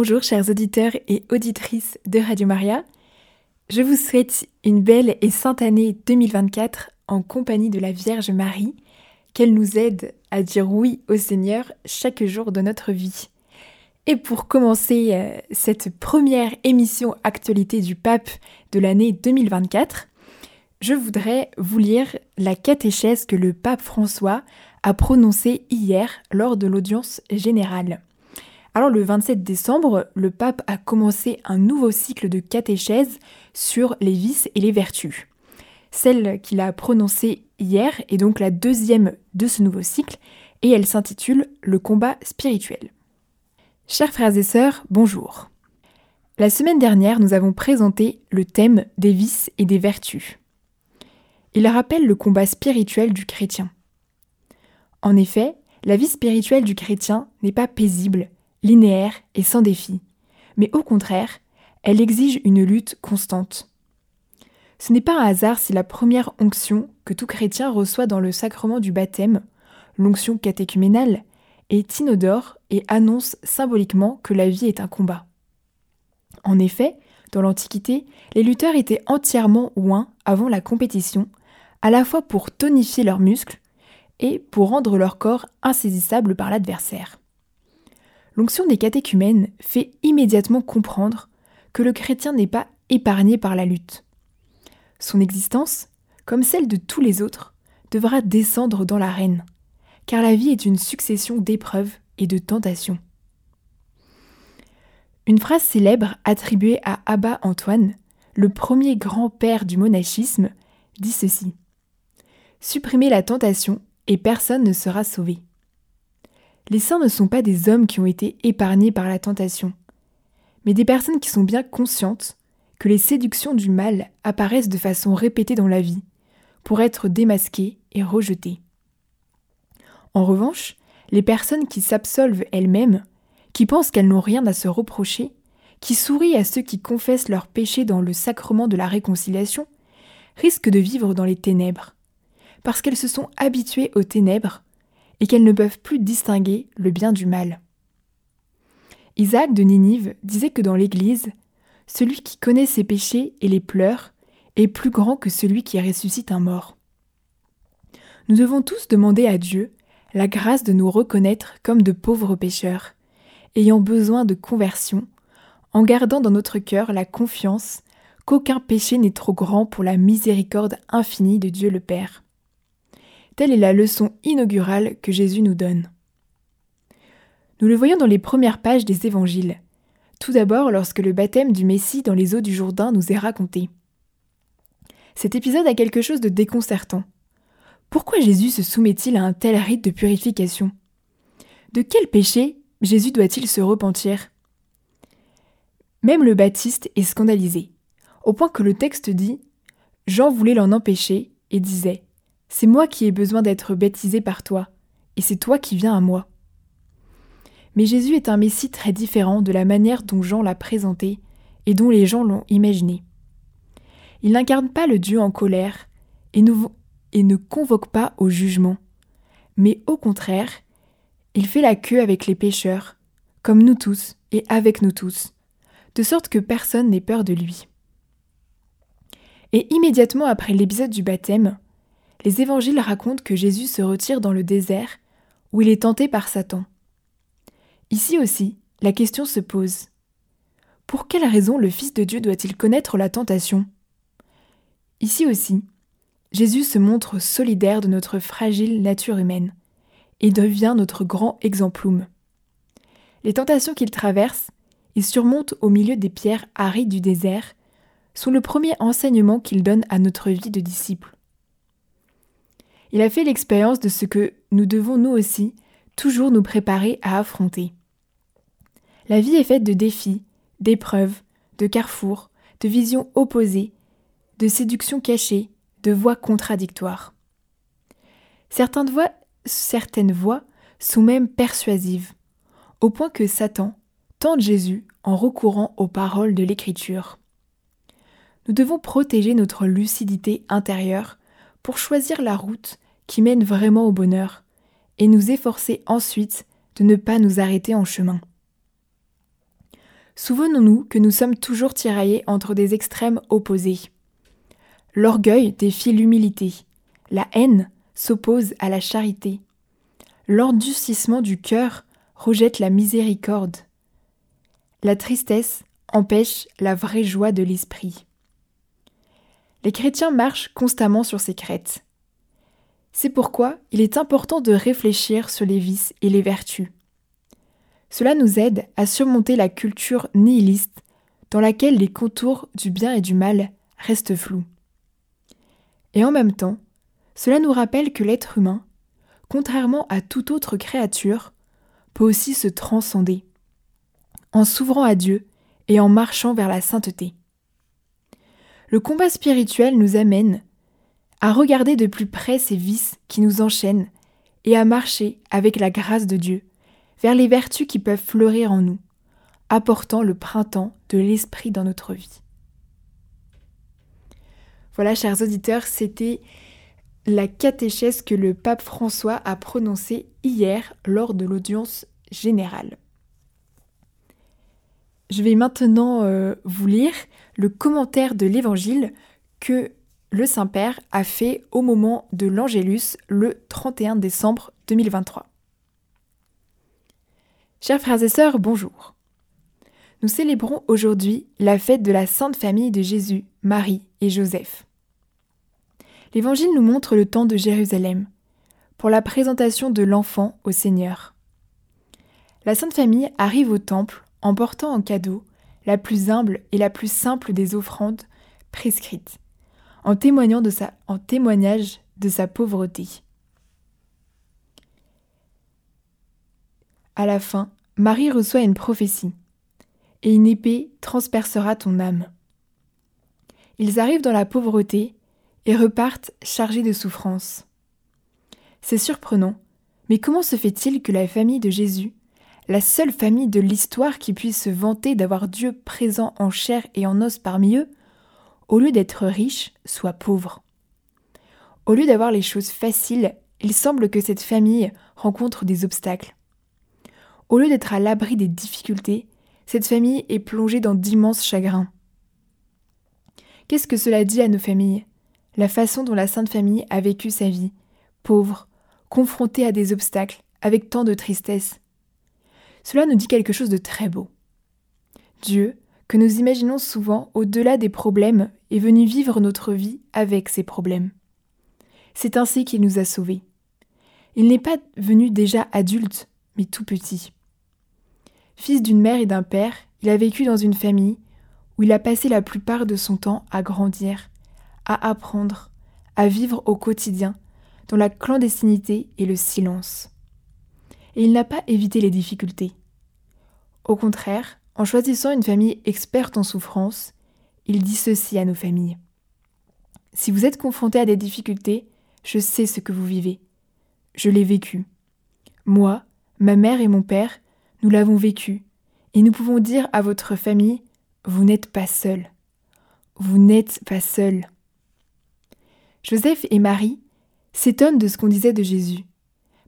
Bonjour chers auditeurs et auditrices de Radio Maria. Je vous souhaite une belle et sainte année 2024 en compagnie de la Vierge Marie, qu'elle nous aide à dire oui au Seigneur chaque jour de notre vie. Et pour commencer euh, cette première émission actualité du pape de l'année 2024, je voudrais vous lire la catéchèse que le pape François a prononcée hier lors de l'audience générale. Alors le 27 décembre, le pape a commencé un nouveau cycle de catéchèse sur les vices et les vertus. Celle qu'il a prononcée hier est donc la deuxième de ce nouveau cycle et elle s'intitule Le combat spirituel. Chers frères et sœurs, bonjour. La semaine dernière, nous avons présenté le thème des vices et des vertus. Il rappelle le combat spirituel du chrétien. En effet, la vie spirituelle du chrétien n'est pas paisible, linéaire et sans défi, mais au contraire, elle exige une lutte constante. Ce n'est pas un hasard si la première onction que tout chrétien reçoit dans le sacrement du baptême, l'onction catéchuménale, est inodore et annonce symboliquement que la vie est un combat. En effet, dans l'Antiquité, les lutteurs étaient entièrement ouins avant la compétition, à la fois pour tonifier leurs muscles et pour rendre leur corps insaisissable par l'adversaire. L'onction des catéchumènes fait immédiatement comprendre que le chrétien n'est pas épargné par la lutte. Son existence, comme celle de tous les autres, devra descendre dans l'arène, car la vie est une succession d'épreuves et de tentations. Une phrase célèbre attribuée à Abba Antoine, le premier grand-père du monachisme, dit ceci Supprimez la tentation et personne ne sera sauvé. Les saints ne sont pas des hommes qui ont été épargnés par la tentation, mais des personnes qui sont bien conscientes que les séductions du mal apparaissent de façon répétée dans la vie, pour être démasquées et rejetées. En revanche, les personnes qui s'absolvent elles-mêmes, qui pensent qu'elles n'ont rien à se reprocher, qui sourient à ceux qui confessent leurs péchés dans le sacrement de la réconciliation, risquent de vivre dans les ténèbres, parce qu'elles se sont habituées aux ténèbres et qu'elles ne peuvent plus distinguer le bien du mal. Isaac de Ninive disait que dans l'Église, celui qui connaît ses péchés et les pleure est plus grand que celui qui ressuscite un mort. Nous devons tous demander à Dieu la grâce de nous reconnaître comme de pauvres pécheurs, ayant besoin de conversion, en gardant dans notre cœur la confiance qu'aucun péché n'est trop grand pour la miséricorde infinie de Dieu le Père. Telle est la leçon inaugurale que Jésus nous donne. Nous le voyons dans les premières pages des évangiles. Tout d'abord lorsque le baptême du Messie dans les eaux du Jourdain nous est raconté. Cet épisode a quelque chose de déconcertant. Pourquoi Jésus se soumet-il à un tel rite de purification? De quel péché Jésus doit-il se repentir? Même le Baptiste est scandalisé, au point que le texte dit Jean voulait l'en empêcher et disait C'est moi qui ai besoin d'être baptisé par toi, et c'est toi qui viens à moi. Mais Jésus est un Messie très différent de la manière dont Jean l'a présenté et dont les gens l'ont imaginé. Il n'incarne pas le Dieu en colère et, ne convoque pas au jugement, mais au contraire, il fait la queue avec les pécheurs, comme nous tous et avec nous tous, de sorte que personne n'ait peur de lui. Et immédiatement après l'épisode du baptême, les évangiles racontent que Jésus se retire dans le désert où il est tenté par Satan. Ici aussi, la question se pose. Pour quelle raison le Fils de Dieu doit-il connaître la tentation? Ici aussi, Jésus se montre solidaire de notre fragile nature humaine et devient notre grand exemplum. Les tentations qu'il traverse et surmonte au milieu des pierres arides du désert sont le premier enseignement qu'il donne à notre vie de disciple. Il a fait l'expérience de ce que nous devons nous aussi toujours nous préparer à affronter. La vie est faite de défis, d'épreuves, de carrefours, de visions opposées, de séductions cachées, de voix contradictoires. Certaines voix, certaines voix sont même persuasives, au point que Satan tente Jésus en recourant aux paroles de l'Écriture. Nous devons protéger notre lucidité intérieure pour choisir la route qui mène vraiment au bonheur, et nous efforcer ensuite de ne pas nous arrêter en chemin. souvenons-nous que nous sommes toujours tiraillés entre des extrêmes opposés. L'orgueil défie l'humilité, la haine s'oppose à la charité, l'endurcissement du cœur rejette la miséricorde, la tristesse empêche la vraie joie de l'esprit. Les chrétiens marchent constamment sur ces crêtes. C'est pourquoi il est important de réfléchir sur les vices et les vertus. Cela nous aide à surmonter la culture nihiliste dans laquelle les contours du bien et du mal restent flous. Et en même temps, cela nous rappelle que l'être humain, contrairement à toute autre créature, peut aussi se transcender, en s'ouvrant à Dieu et en marchant vers la sainteté. Le combat spirituel nous amène à regarder de plus près ces vices qui nous enchaînent et à marcher avec la grâce de Dieu vers les vertus qui peuvent fleurir en nous, apportant le printemps de l'esprit dans notre vie. Voilà, chers auditeurs, c'était la catéchèse que le pape François a prononcée hier lors de l'audience générale. Je vais maintenant euh, vous lire le commentaire de l'évangile que le Saint-Père a fait au moment de l'Angélus le 31 décembre 2023. Chers frères et sœurs, bonjour. Nous célébrons aujourd'hui la fête de la Sainte Famille de Jésus, Marie et Joseph. L'Évangile nous montre le temps de Jérusalem, pour la présentation de l'enfant au Seigneur. La Sainte Famille arrive au temple en portant en cadeau la plus humble et la plus simple des offrandes prescrites, en, témoignage de sa pauvreté. À la fin, Marie reçoit une prophétie, et une épée transpercera ton âme. Ils arrivent dans la pauvreté et repartent chargés de souffrances. C'est surprenant, mais comment se fait-il que la famille de Jésus la seule famille de l'histoire qui puisse se vanter d'avoir Dieu présent en chair et en os parmi eux, au lieu d'être riche, soit pauvre. Au lieu d'avoir les choses faciles, il semble que cette famille rencontre des obstacles. Au lieu d'être à l'abri des difficultés, cette famille est plongée dans d'immenses chagrins. Qu'est-ce que cela dit à nos familles? La façon dont la Sainte Famille a vécu sa vie, pauvre, confrontée à des obstacles, avec tant de tristesse. Cela nous dit quelque chose de très beau. Dieu, que nous imaginons souvent au-delà des problèmes, est venu vivre notre vie avec ces problèmes. C'est ainsi qu'il nous a sauvés. Il n'est pas venu déjà adulte, mais tout petit. Fils d'une mère et d'un père, il a vécu dans une famille où il a passé la plupart de son temps à grandir, à apprendre, à vivre au quotidien, dans la clandestinité et le silence. Et il n'a pas évité les difficultés. Au contraire, en choisissant une famille experte en souffrance, il dit ceci à nos familles. Si vous êtes confrontés à des difficultés, je sais ce que vous vivez. Je l'ai vécu. Moi, ma mère et mon père, nous l'avons vécu, et nous pouvons dire à votre famille, vous n'êtes pas seul. Vous n'êtes pas seul. Joseph et Marie s'étonnent de ce qu'on disait de Jésus,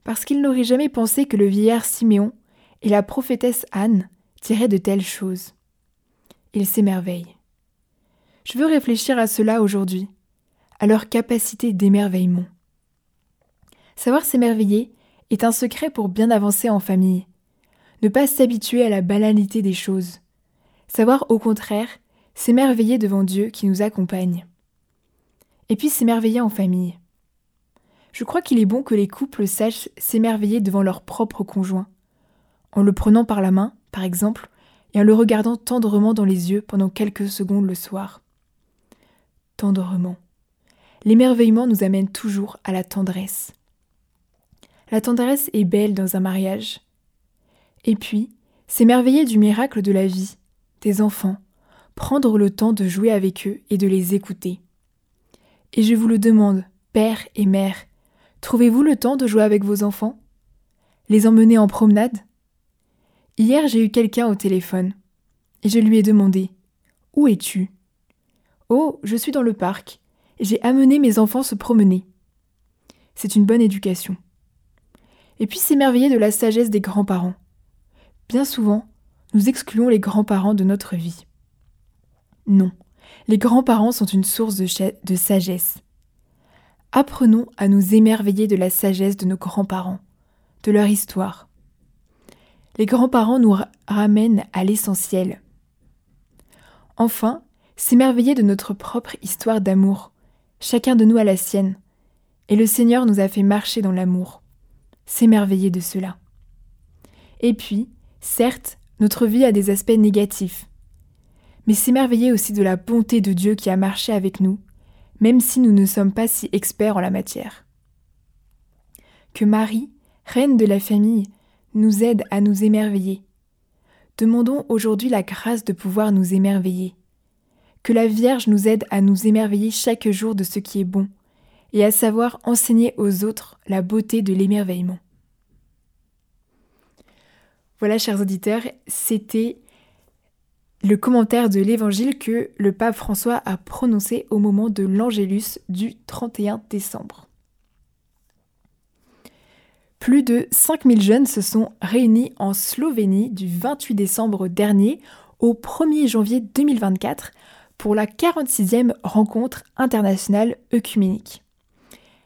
parce qu'ils n'auraient jamais pensé que le vieillard Siméon et la prophétesse Anne tiraient de telles choses. Ils s'émerveillent. Je veux réfléchir à cela aujourd'hui, à leur capacité d'émerveillement. Savoir s'émerveiller est un secret pour bien avancer en famille. Ne pas s'habituer à la banalité des choses. Savoir au contraire s'émerveiller devant Dieu qui nous accompagne. Et puis s'émerveiller en famille. Je crois qu'il est bon que les couples sachent s'émerveiller devant leur propre conjoint, en le prenant par la main, par exemple, et en le regardant tendrement dans les yeux pendant quelques secondes le soir. Tendrement. L'émerveillement nous amène toujours à la tendresse. La tendresse est belle dans un mariage. Et puis, s'émerveiller du miracle de la vie, des enfants, prendre le temps de jouer avec eux et de les écouter. Et je vous le demande, père et mère, trouvez-vous le temps de jouer avec vos enfants? Les emmener en promenade? Hier, j'ai eu quelqu'un au téléphone et je lui ai demandé Où es-tu Oh, je suis dans le parc. J'ai amené mes enfants se promener. C'est une bonne éducation. Et puis s'émerveiller de la sagesse des grands-parents. Bien souvent, nous excluons les grands-parents de notre vie. Non, les grands-parents sont une source de sagesse. Apprenons à nous émerveiller de la sagesse de nos grands-parents, de leur histoire. Les grands-parents nous ramènent à l'essentiel. Enfin, s'émerveiller de notre propre histoire d'amour. Chacun de nous a la sienne. Et le Seigneur nous a fait marcher dans l'amour. S'émerveiller de cela. Et puis, certes, notre vie a des aspects négatifs. Mais s'émerveiller aussi de la bonté de Dieu qui a marché avec nous, même si nous ne sommes pas si experts en la matière. Que Marie, reine de la famille, nous aide à nous émerveiller. Demandons aujourd'hui la grâce de pouvoir nous émerveiller. Que la Vierge nous aide à nous émerveiller chaque jour de ce qui est bon, et à savoir enseigner aux autres la beauté de l'émerveillement. Voilà, chers auditeurs, c'était le commentaire de l'évangile que le pape François a prononcé au moment de l'Angélus du 31 décembre. Plus de 5000 jeunes se sont réunis en Slovénie du 28 décembre dernier au 1er janvier 2024 pour la 46e rencontre internationale œcuménique.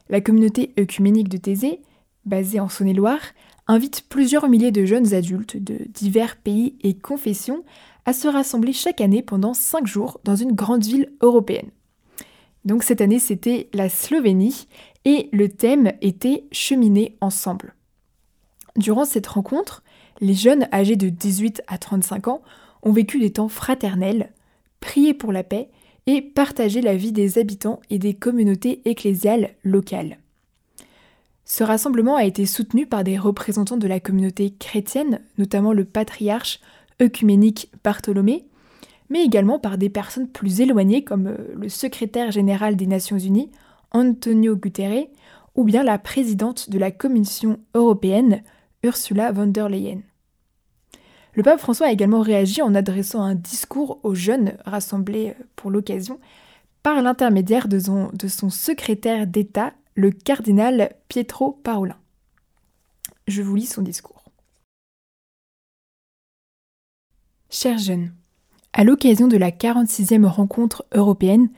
La communauté œcuménique de Thésée, basée en Saône-et-Loire, invite plusieurs milliers de jeunes adultes de divers pays et confessions à se rassembler chaque année pendant cinq jours dans une grande ville européenne. Donc cette année c'était la Slovénie et le thème était Cheminer ensemble. Durant cette rencontre, les jeunes âgés de 18 à 35 ans ont vécu des temps fraternels, prié pour la paix et partagé la vie des habitants et des communautés ecclésiales locales. Ce rassemblement a été soutenu par des représentants de la communauté chrétienne, notamment le patriarche œcuménique Bartholomé, mais également par des personnes plus éloignées comme euh, le secrétaire général des Nations Unies, Antonio Guterres, ou bien la présidente de la Commission européenne, Ursula von der Leyen. Le pape François a également réagi en adressant un discours aux jeunes rassemblés euh, pour l'occasion par l'intermédiaire de son, secrétaire d'État, le cardinal Pietro Parolin. Je vous lis son discours. Chers jeunes, à l'occasion de la 46e rencontre européenne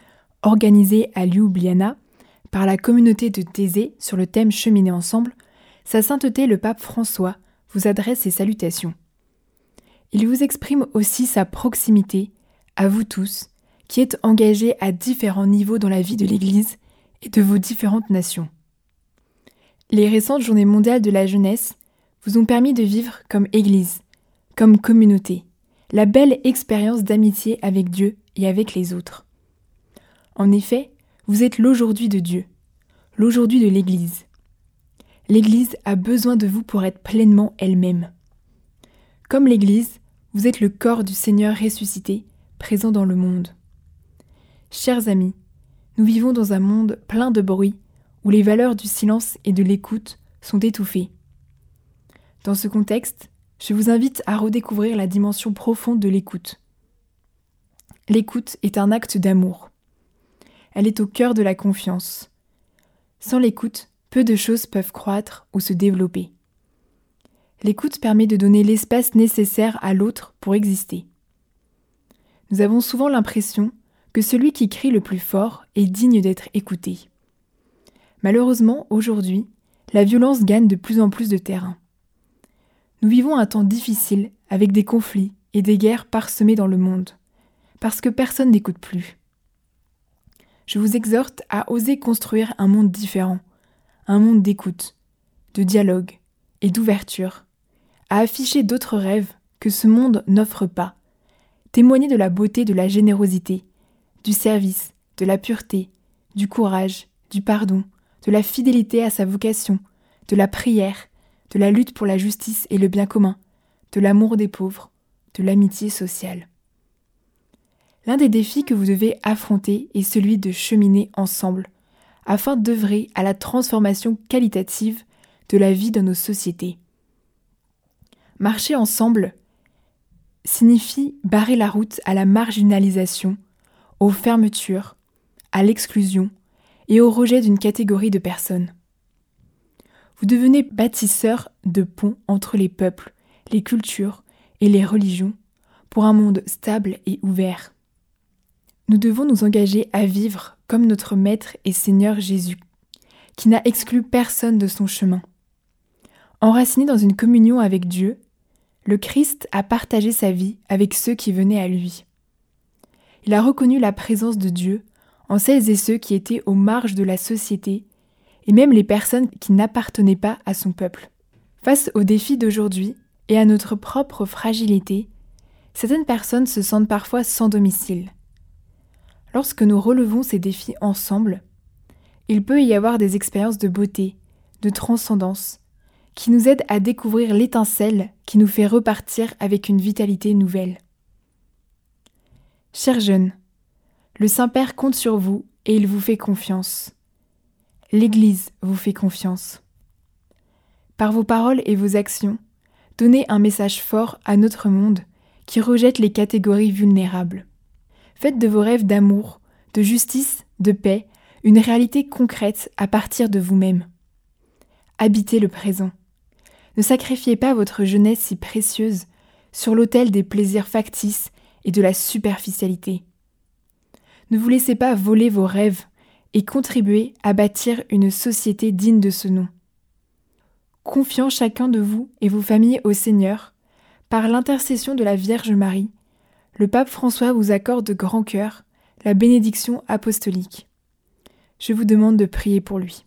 organisée à Ljubljana par la communauté de Thésée sur le thème Cheminer ensemble, Sa Sainteté le Pape François vous adresse ses salutations. Il vous exprime aussi sa proximité, à vous tous, qui êtes engagés à différents niveaux dans la vie de l'Église et de vos différentes nations. Les récentes journées mondiales de la jeunesse vous ont permis de vivre comme Église, comme communauté, la belle expérience d'amitié avec Dieu et avec les autres. En effet, vous êtes l'aujourd'hui de Dieu, l'aujourd'hui de l'Église. L'Église a besoin de vous pour être pleinement elle-même. Comme l'Église, vous êtes le corps du Seigneur ressuscité, présent dans le monde. Chers amis, nous vivons dans un monde plein de bruit, où les valeurs du silence et de l'écoute sont étouffées. Dans ce contexte, je vous invite à redécouvrir la dimension profonde de l'écoute. L'écoute est un acte d'amour. Elle est au cœur de la confiance. Sans l'écoute, peu de choses peuvent croître ou se développer. L'écoute permet de donner l'espace nécessaire à l'autre pour exister. Nous avons souvent l'impression que celui qui crie le plus fort est digne d'être écouté. Malheureusement, aujourd'hui, la violence gagne de plus en plus de terrain. Nous vivons un temps difficile avec des conflits et des guerres parsemées dans le monde, parce que personne n'écoute plus. Je vous exhorte à oser construire un monde différent, un monde d'écoute, de dialogue et d'ouverture, à afficher d'autres rêves que ce monde n'offre pas, témoigner de la beauté de la générosité, du service, de la pureté, du courage, du pardon, de la fidélité à sa vocation, de la prière, de la lutte pour la justice et le bien commun, de l'amour des pauvres, de l'amitié sociale. L'un des défis que vous devez affronter est celui de cheminer ensemble, afin d'œuvrer à la transformation qualitative de la vie dans nos sociétés. Marcher ensemble signifie barrer la route à la marginalisation, aux fermetures, à l'exclusion et au rejet d'une catégorie de personnes. Vous devenez bâtisseur de ponts entre les peuples, les cultures et les religions pour un monde stable et ouvert. Nous devons nous engager à vivre comme notre Maître et Seigneur Jésus, qui n'a exclu personne de son chemin. Enraciné dans une communion avec Dieu, le Christ a partagé sa vie avec ceux qui venaient à lui. Il a reconnu la présence de Dieu en celles et ceux qui étaient aux marges de la société, et même les personnes qui n'appartenaient pas à son peuple. Face aux défis d'aujourd'hui et à notre propre fragilité, certaines personnes se sentent parfois sans domicile. Lorsque nous relevons ces défis ensemble, il peut y avoir des expériences de beauté, de transcendance, qui nous aident à découvrir l'étincelle qui nous fait repartir avec une vitalité nouvelle. Chers jeunes, le Saint-Père compte sur vous et il vous fait confiance. L'Église vous fait confiance. Par vos paroles et vos actions, donnez un message fort à notre monde qui rejette les catégories vulnérables. Faites de vos rêves d'amour, de justice, de paix, une réalité concrète à partir de vous-même. Habitez le présent. Ne sacrifiez pas votre jeunesse si précieuse sur l'autel des plaisirs factices et de la superficialité. Ne vous laissez pas voler vos rêves et contribuez à bâtir une société digne de ce nom. Confiant chacun de vous et vos familles au Seigneur, par l'intercession de la Vierge Marie, le pape François vous accorde de grand cœur la bénédiction apostolique. Je vous demande de prier pour lui.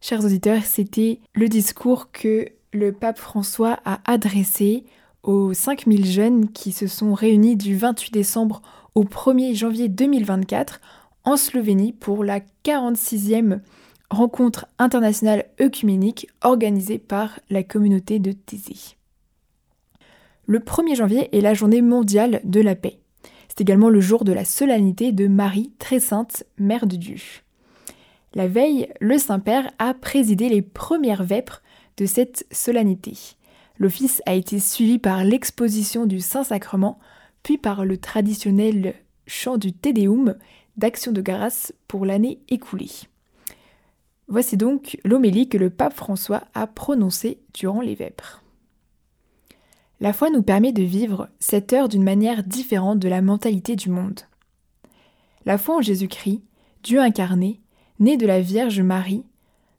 Chers auditeurs, c'était le discours que le pape François a adressé aux 5000 jeunes qui se sont réunis du 28 décembre au 1er janvier 2024 en Slovénie pour la 46e rencontre internationale œcuménique organisée par la communauté de Thésée. Le 1er janvier est la journée mondiale de la paix. C'est également le jour de la solennité de Marie, très sainte, Mère de Dieu. La veille, le Saint-Père a présidé les premières vêpres de cette solennité. L'office a été suivi par l'exposition du Saint-Sacrement puis par le traditionnel chant du Te Deum d'action de grâce pour l'année écoulée. Voici donc l'homélie que le pape François a prononcée durant les vêpres. La foi nous permet de vivre cette heure d'une manière différente de la mentalité du monde. La foi en Jésus-Christ, Dieu incarné, né de la Vierge Marie,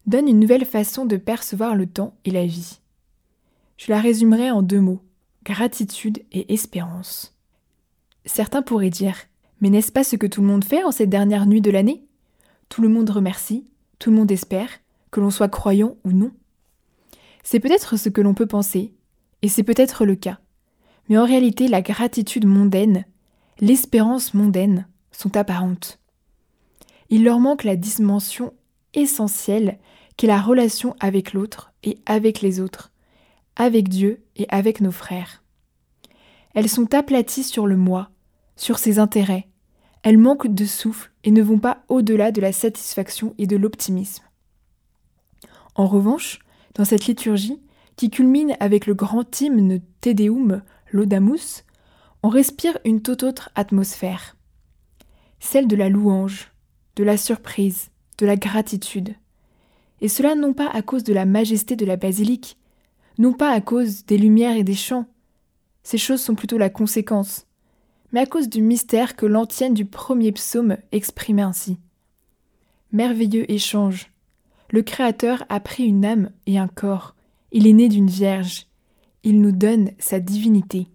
donne une nouvelle façon de percevoir le temps et la vie. Je la résumerai en deux mots, gratitude et espérance. Certains pourraient dire Mais n'est-ce pas ce que tout le monde fait en cette dernière nuit de l'année? Tout le monde remercie, tout le monde espère, que l'on soit croyant ou non. C'est peut-être ce que l'on peut penser, et c'est peut-être le cas. Mais en réalité, la gratitude mondaine, l'espérance mondaine sont apparentes. Il leur manque la dimension essentielle qu'est la relation avec l'autre et avec les autres, avec Dieu et avec nos frères. Elles sont aplaties sur le moi, sur ses intérêts. Elles manquent de souffle et ne vont pas au-delà de la satisfaction et de l'optimisme. En revanche, dans cette liturgie, qui culmine avec le grand hymne Te Deum, l'Odamus, on respire une toute autre atmosphère, celle de la louange, de la surprise, de la gratitude. Et cela non pas à cause de la majesté de la basilique, non pas à cause des lumières et des chants. Ces choses sont plutôt la conséquence, mais à cause du mystère que l'antienne du premier psaume exprimait ainsi. Merveilleux échange. Le Créateur a pris une âme et un corps. Il est né d'une vierge. Il nous donne sa divinité.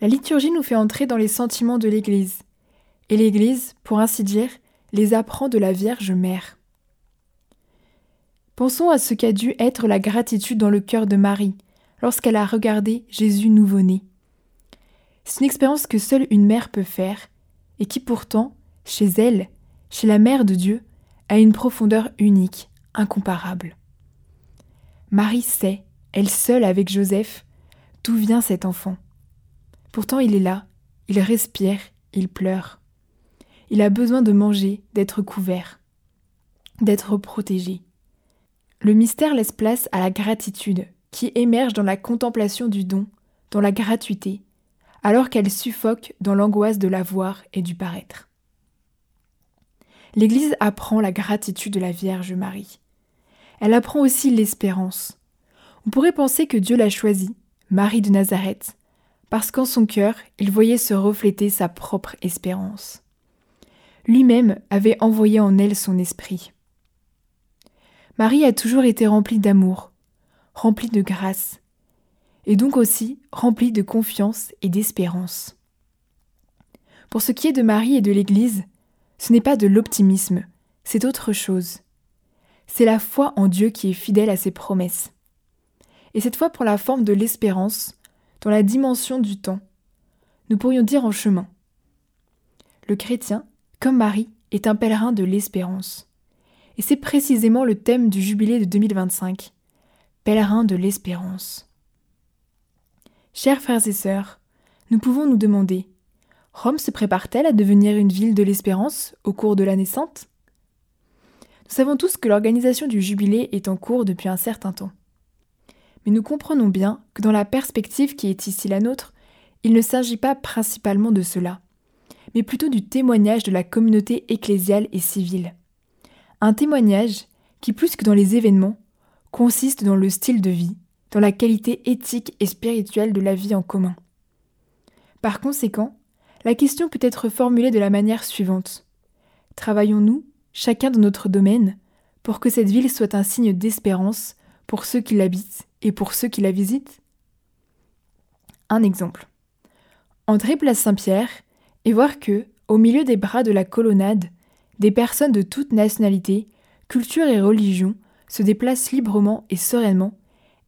La liturgie nous fait entrer dans les sentiments de l'Église. Et l'Église, pour ainsi dire, les apprend de la Vierge Mère. Pensons à ce qu'a dû être la gratitude dans le cœur de Marie lorsqu'elle a regardé Jésus nouveau-né. C'est une expérience que seule une mère peut faire, et qui pourtant, chez elle, chez la mère de Dieu, a une profondeur unique, incomparable. Marie sait, elle seule avec Joseph, d'où vient cet enfant. Pourtant il est là, il respire, il pleure. Il a besoin de manger, d'être couvert, d'être protégé. Le mystère laisse place à la gratitude, qui émerge dans la contemplation du don, dans la gratuité, alors qu'elle suffoque dans l'angoisse de l'avoir et du paraître. L'Église apprend la gratitude de la Vierge Marie. Elle apprend aussi l'espérance. On pourrait penser que Dieu l'a choisie, Marie de Nazareth, parce qu'en son cœur il voyait se refléter sa propre espérance. Lui-même avait envoyé en elle son esprit. Marie a toujours été remplie d'amour, remplie de grâce, et donc aussi remplie de confiance et d'espérance. Pour ce qui est de Marie et de l'Église, ce n'est pas de l'optimisme, c'est autre chose. C'est la foi en Dieu qui est fidèle à ses promesses. Et cette fois pour la forme de l'espérance, dans la dimension du temps. Nous pourrions dire en chemin. Le chrétien, comme Marie, est un pèlerin de l'espérance. Et c'est précisément le thème du jubilé de 2025. Pèlerin de l'espérance. Chers frères et sœurs, nous pouvons nous demander Rome se prépare-t-elle à devenir une ville de l'espérance au cours de l'année sainte Nous savons tous que l'organisation du jubilé est en cours depuis un certain temps. Mais nous comprenons bien que dans la perspective qui est ici la nôtre, il ne s'agit pas principalement de cela, mais plutôt du témoignage de la communauté ecclésiale et civile. Un témoignage qui, plus que dans les événements, consiste dans le style de vie, dans la qualité éthique et spirituelle de la vie en commun. Par conséquent, la question peut être formulée de la manière suivante. Travaillons-nous, chacun dans notre domaine, pour que cette ville soit un signe d'espérance pour ceux qui l'habitent et pour ceux qui la visitent? Un exemple. Entrer place Saint-Pierre et voir que, au milieu des bras de la colonnade, des personnes de toute nationalité, culture et religion se déplacent librement et sereinement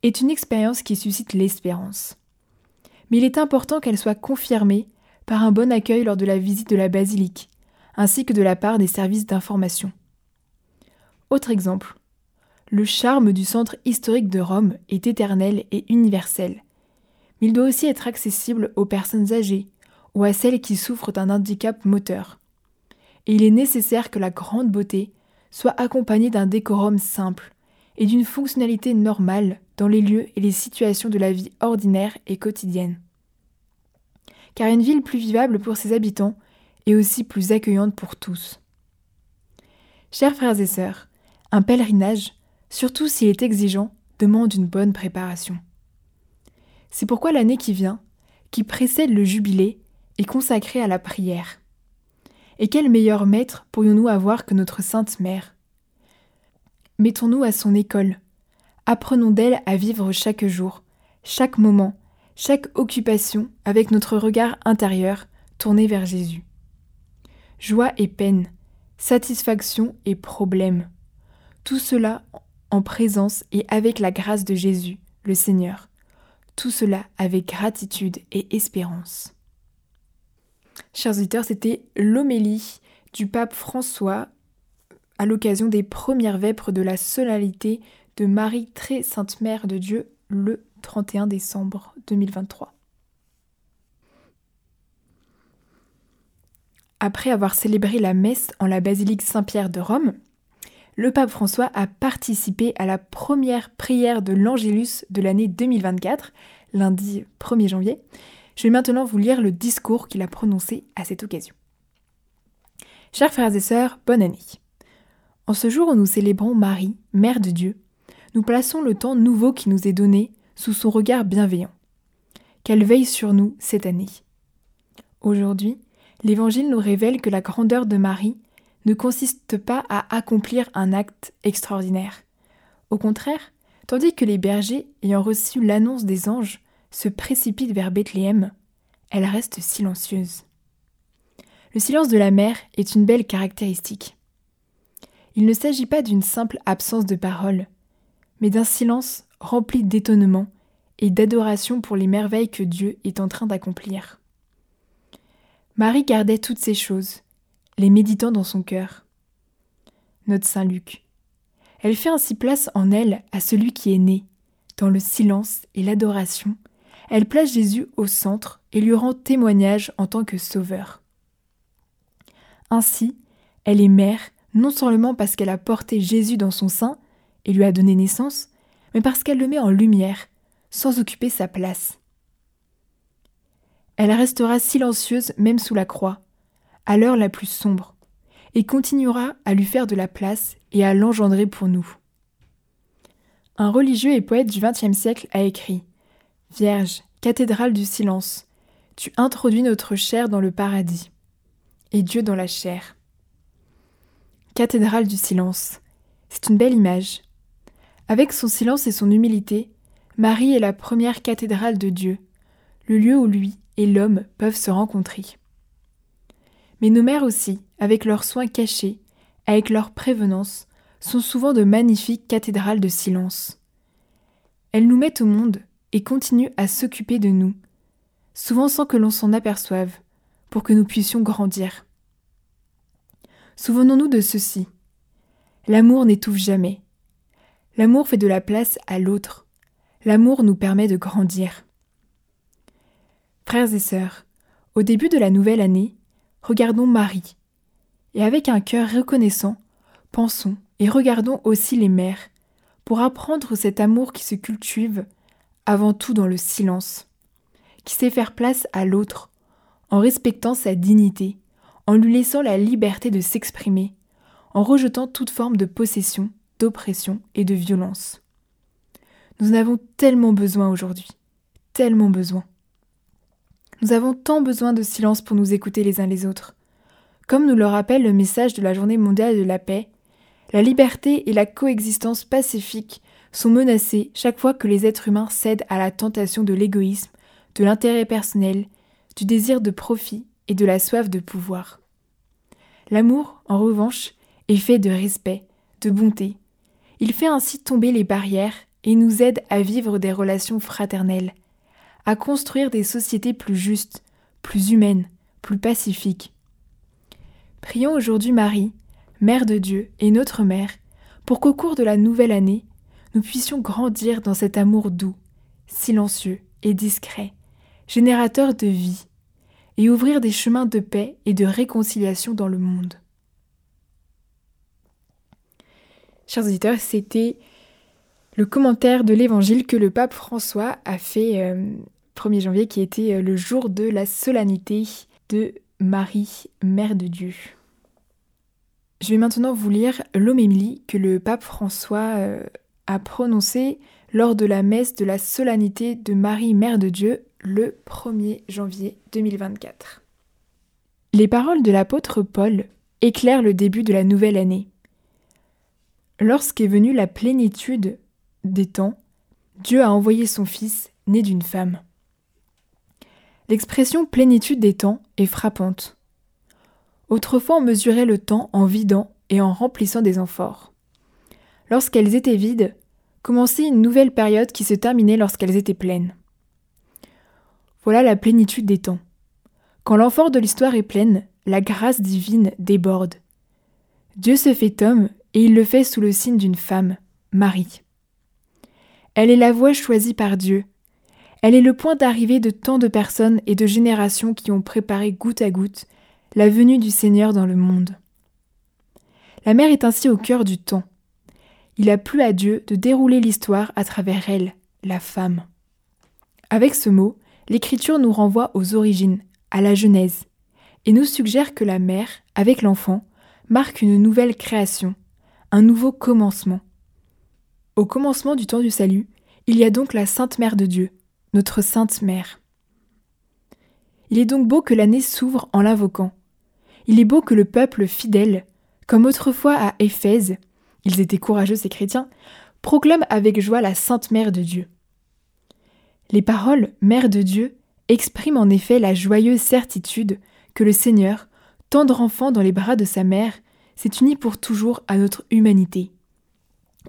est une expérience qui suscite l'espérance. Mais il est important qu'elle soit confirmée par un bon accueil lors de la visite de la basilique, ainsi que de la part des services d'information. Autre exemple. Le charme du centre historique de Rome est éternel et universel. Mais il doit aussi être accessible aux personnes âgées ou à celles qui souffrent d'un handicap moteur. Et il est nécessaire que la grande beauté soit accompagnée d'un décorum simple et d'une fonctionnalité normale dans les lieux et les situations de la vie ordinaire et quotidienne. Car une ville plus vivable pour ses habitants est aussi plus accueillante pour tous. Chers frères et sœurs, un pèlerinage, surtout s'il est exigeant, demande une bonne préparation. C'est pourquoi l'année qui vient, qui précède le jubilé, est consacrée à la prière. Et quel meilleur maître pourrions-nous avoir que notre Sainte Mère Mettons-nous à son école, Apprenons d'elle à vivre chaque jour, chaque moment, chaque occupation avec notre regard intérieur tourné vers Jésus. Joie et peine, satisfaction et problème, tout cela en présence et avec la grâce de Jésus, le Seigneur, tout cela avec gratitude et espérance. Chers auditeurs, c'était l'homélie du pape François à l'occasion des premières vêpres de la solennité de Marie très Sainte Mère de Dieu le 31 décembre 2023. Après avoir célébré la messe en la basilique Saint-Pierre de Rome, le pape François a participé à la première prière de l'Angélus de l'année 2024, lundi 1er janvier. Je vais maintenant vous lire le discours qu'il a prononcé à cette occasion. Chers frères et sœurs, bonne année. En ce jour où nous célébrons Marie, Mère de Dieu, nous plaçons le temps nouveau qui nous est donné sous son regard bienveillant. Qu'elle veille sur nous cette année. Aujourd'hui, l'Évangile nous révèle que la grandeur de Marie ne consiste pas à accomplir un acte extraordinaire. Au contraire, tandis que les bergers, ayant reçu l'annonce des anges, se précipitent vers Bethléem, elle reste silencieuse. Le silence de la mère est une belle caractéristique. Il ne s'agit pas d'une simple absence de parole, mais d'un silence rempli d'étonnement et d'adoration pour les merveilles que Dieu est en train d'accomplir. Marie gardait toutes ces choses, les méditant dans son cœur. Note Saint Luc. Elle fait ainsi place en elle à celui qui est né. Dans le silence et l'adoration, elle place Jésus au centre et lui rend témoignage en tant que sauveur. Ainsi, elle est mère non seulement parce qu'elle a porté Jésus dans son sein, et lui a donné naissance, mais parce qu'elle le met en lumière, sans occuper sa place. Elle restera silencieuse même sous la croix, à l'heure la plus sombre, et continuera à lui faire de la place et à l'engendrer pour nous. Un religieux et poète du XXe siècle a écrit Vierge, cathédrale du silence, tu introduis notre chair dans le paradis, et Dieu dans la chair. Cathédrale du silence, c'est une belle image. Avec son silence et son humilité, Marie est la première cathédrale de Dieu, le lieu où lui et l'homme peuvent se rencontrer. Mais nos mères aussi, avec leurs soins cachés, avec leur prévenance, sont souvent de magnifiques cathédrales de silence. Elles nous mettent au monde et continuent à s'occuper de nous, souvent sans que l'on s'en aperçoive, pour que nous puissions grandir. Souvenons-nous de ceci. L'amour n'étouffe jamais. L'amour fait de la place à l'autre. L'amour nous permet de grandir. Frères et sœurs, au début de la nouvelle année, regardons Marie. Et avec un cœur reconnaissant, pensons et regardons aussi les mères, pour apprendre cet amour qui se cultive avant tout dans le silence, qui sait faire place à l'autre, en respectant sa dignité, en lui laissant la liberté de s'exprimer, en rejetant toute forme de possession, d'oppression et de violence. Nous en avons tellement besoin aujourd'hui, tellement besoin. Nous avons tant besoin de silence pour nous écouter les uns les autres. Comme nous le rappelle le message de la Journée mondiale de la paix, la liberté et la coexistence pacifique sont menacées chaque fois que les êtres humains cèdent à la tentation de l'égoïsme, de l'intérêt personnel, du désir de profit et de la soif de pouvoir. L'amour, en revanche, est fait de respect, de bonté. Il fait ainsi tomber les barrières et nous aide à vivre des relations fraternelles, à construire des sociétés plus justes, plus humaines, plus pacifiques. Prions aujourd'hui Marie, Mère de Dieu et notre Mère, pour qu'au cours de la nouvelle année, nous puissions grandir dans cet amour doux, silencieux et discret, générateur de vie, et ouvrir des chemins de paix et de réconciliation dans le monde. Chers auditeurs, c'était le commentaire de l'évangile que le pape François a fait euh, 1er janvier qui était euh, le jour de la solennité de Marie, Mère de Dieu. Je vais maintenant vous lire l'homélie que le pape François euh, a prononcée lors de la messe de la solennité de Marie, Mère de Dieu, le 1er janvier 2024. Les paroles de l'apôtre Paul éclairent le début de la nouvelle année. Lorsqu'est venue la plénitude des temps, Dieu a envoyé son Fils, né d'une femme. L'expression plénitude des temps est frappante. Autrefois on mesurait le temps en vidant et en remplissant des amphores. Lorsqu'elles étaient vides, commençait une nouvelle période qui se terminait lorsqu'elles étaient pleines. Voilà la plénitude des temps. Quand l'amphore de l'histoire est pleine, la grâce divine déborde. Dieu se fait homme et il le fait sous le signe d'une femme, Marie. Elle est la voix choisie par Dieu, elle est le point d'arrivée de tant de personnes et de générations qui ont préparé goutte à goutte la venue du Seigneur dans le monde. La mère est ainsi au cœur du temps. Il a plu à Dieu de dérouler l'histoire à travers elle, la femme. Avec ce mot, l'Écriture nous renvoie aux origines, à la Genèse, et nous suggère que la mère, avec l'enfant, marque une nouvelle création, un nouveau commencement. Au commencement du temps du salut, il y a donc la Sainte Mère de Dieu, notre Sainte Mère. Il est donc beau que l'année s'ouvre en l'invoquant. Il est beau que le peuple fidèle, comme autrefois à Éphèse, ils étaient courageux ces chrétiens, proclame avec joie la Sainte Mère de Dieu. Les paroles Mère de Dieu expriment en effet la joyeuse certitude que le Seigneur, tendre enfant dans les bras de sa mère, s'est uni pour toujours à notre humanité,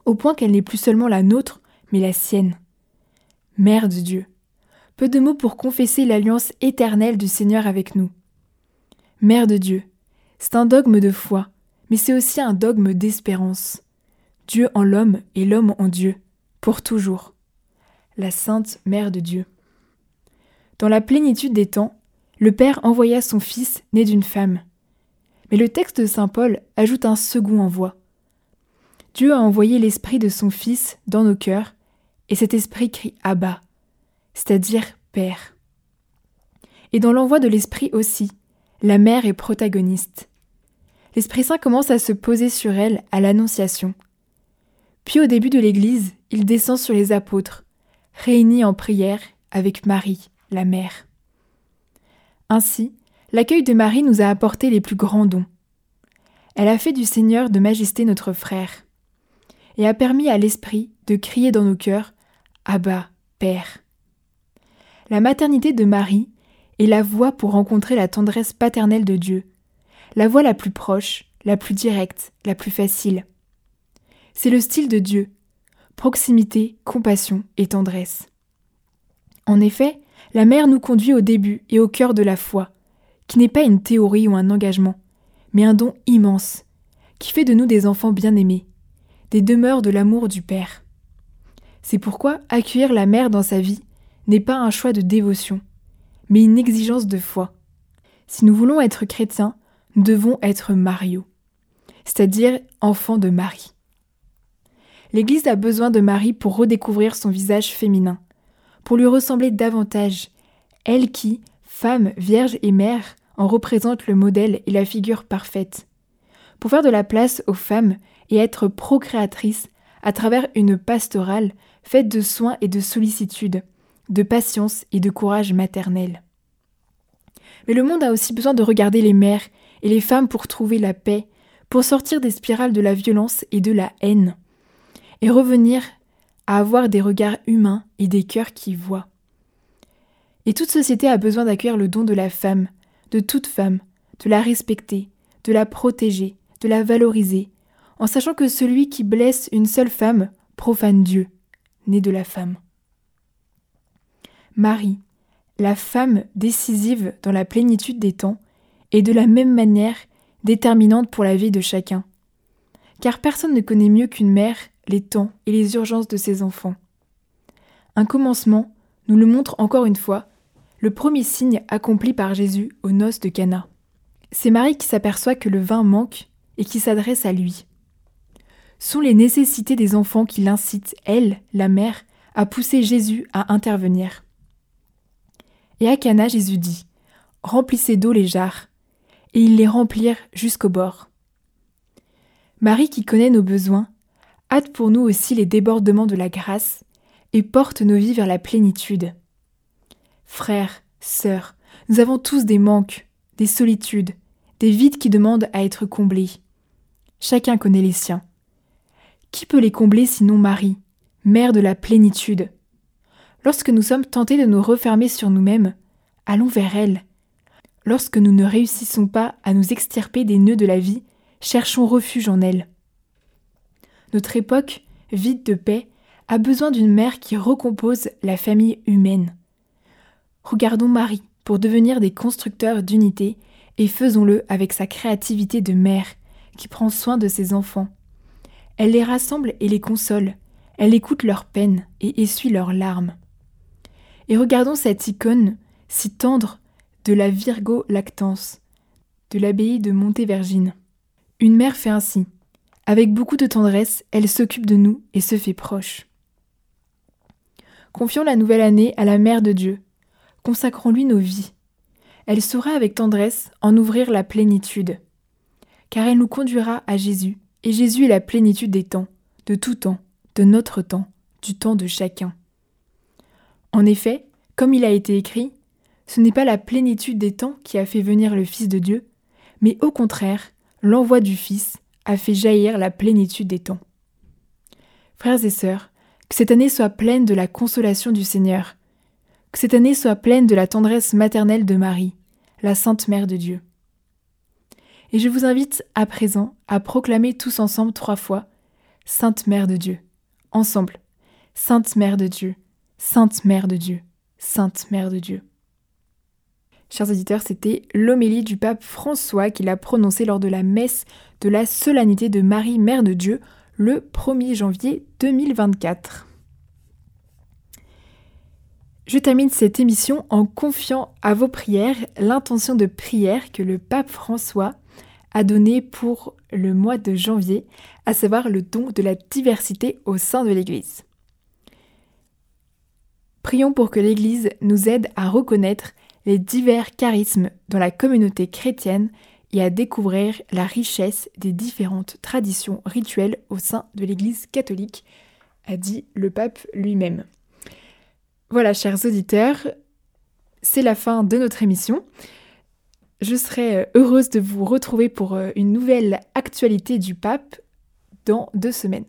au point qu'elle n'est plus seulement la nôtre, mais la sienne. Mère de Dieu. Peu de mots pour confesser l'alliance éternelle du Seigneur avec nous. Mère de Dieu, c'est un dogme de foi, mais c'est aussi un dogme d'espérance. Dieu en l'homme et l'homme en Dieu, pour toujours. La Sainte Mère de Dieu. Dans la plénitude des temps, le Père envoya son Fils né d'une femme. Mais le texte de Saint Paul ajoute un second envoi. Dieu a envoyé l'Esprit de son Fils dans nos cœurs, et cet Esprit crie Abba, c'est-à-dire Père. Et dans l'envoi de l'Esprit aussi, la mère est protagoniste. L'Esprit Saint commence à se poser sur elle à l'Annonciation. Puis au début de l'Église, il descend sur les apôtres, réunis en prière avec Marie, la mère. Ainsi, l'accueil de Marie nous a apporté les plus grands dons. Elle a fait du Seigneur de majesté notre frère, et a permis à l'Esprit de crier dans nos cœurs Abba, Père. La maternité de Marie est la voie pour rencontrer la tendresse paternelle de Dieu, la voie la plus proche, la plus directe, la plus facile. C'est le style de Dieu, proximité, compassion et tendresse. En effet, la mère nous conduit au début et au cœur de la foi, qui n'est pas une théorie ou un engagement, mais un don immense, qui fait de nous des enfants bien-aimés, des demeures de l'amour du Père. C'est pourquoi accueillir la mère dans sa vie n'est pas un choix de dévotion, mais une exigence de foi. Si nous voulons être chrétiens, nous devons être Mario, c'est-à-dire enfants de Marie. L'Église a besoin de Marie pour redécouvrir son visage féminin, pour lui ressembler davantage, elle qui, femme, vierge et mère, en représente le modèle et la figure parfaite, pour faire de la place aux femmes et être procréatrice à travers une pastorale faite de soins et de sollicitude, de patience et de courage maternel. Mais le monde a aussi besoin de regarder les mères et les femmes pour trouver la paix, pour sortir des spirales de la violence et de la haine, et revenir à avoir des regards humains et des cœurs qui voient. Et toute société a besoin d'accueillir le don de la femme, de toute femme, de la respecter, de la protéger, de la valoriser, en sachant que celui qui blesse une seule femme profane Dieu, né de la femme. Marie, la femme décisive dans la plénitude des temps, est de la même manière déterminante pour la vie de chacun. Car personne ne connaît mieux qu'une mère les temps et les urgences de ses enfants. Un commencement nous le montre encore une fois, le premier signe accompli par Jésus aux noces de Cana. C'est Marie qui s'aperçoit que le vin manque et qui s'adresse à lui. Sont les nécessités des enfants qui l'incitent, elle, la mère, à pousser Jésus à intervenir. Et à Cana, Jésus dit Remplissez d'eau les jarres. Et ils les remplirent jusqu'au bord. Marie, qui connaît nos besoins, hâte pour nous aussi les débordements de la grâce et porte nos vies vers la plénitude. Frères, sœurs, nous avons tous des manques, des solitudes, des vides qui demandent à être comblés. Chacun connaît les siens. Qui peut les combler sinon Marie, mère de la plénitude? Lorsque nous sommes tentés de nous refermer sur nous-mêmes, allons vers elle. Lorsque nous ne réussissons pas à nous extirper des nœuds de la vie, cherchons refuge en elle. Notre époque, vide de paix, a besoin d'une mère qui recompose la famille humaine. Regardons Marie pour devenir des constructeurs d'unité et faisons-le avec sa créativité de mère qui prend soin de ses enfants. Elle les rassemble et les console, elle écoute leurs peines et essuie leurs larmes. Et regardons cette icône si tendre de la Virgo Lactance, de l'abbaye de Montévergine. Une mère fait ainsi. Avec beaucoup de tendresse, elle s'occupe de nous et se fait proche. Confions la nouvelle année à la Mère de Dieu. Consacrons-lui nos vies. Elle saura avec tendresse en ouvrir la plénitude. Car elle nous conduira à Jésus, et Jésus est la plénitude des temps, de tout temps, de notre temps, du temps de chacun. En effet, comme il a été écrit, ce n'est pas la plénitude des temps qui a fait venir le Fils de Dieu, mais au contraire, l'envoi du Fils a fait jaillir la plénitude des temps. Frères et sœurs, que cette année soit pleine de la consolation du Seigneur, que cette année soit pleine de la tendresse maternelle de Marie, la Sainte Mère de Dieu. Et je vous invite à présent à proclamer tous ensemble trois fois Sainte Mère de Dieu. Ensemble. Sainte Mère de Dieu. Sainte Mère de Dieu. Sainte Mère de Dieu. Chers auditeurs, c'était l'homélie du pape François qu'il a prononcée lors de la messe de la solennité de Marie, Mère de Dieu, le 1er janvier 2024. Je termine cette émission en confiant à vos prières l'intention de prière que le pape François a donnée pour le mois de janvier, à savoir le don de la diversité au sein de l'Église. Prions pour que l'Église nous aide à reconnaître les divers charismes dans la communauté chrétienne et à découvrir la richesse des différentes traditions rituelles au sein de l'Église catholique, a dit le pape lui-même. Voilà, chers auditeurs, c'est la fin de notre émission. Je serai euh, heureuse de vous retrouver pour euh, une nouvelle actualité du pape dans deux semaines.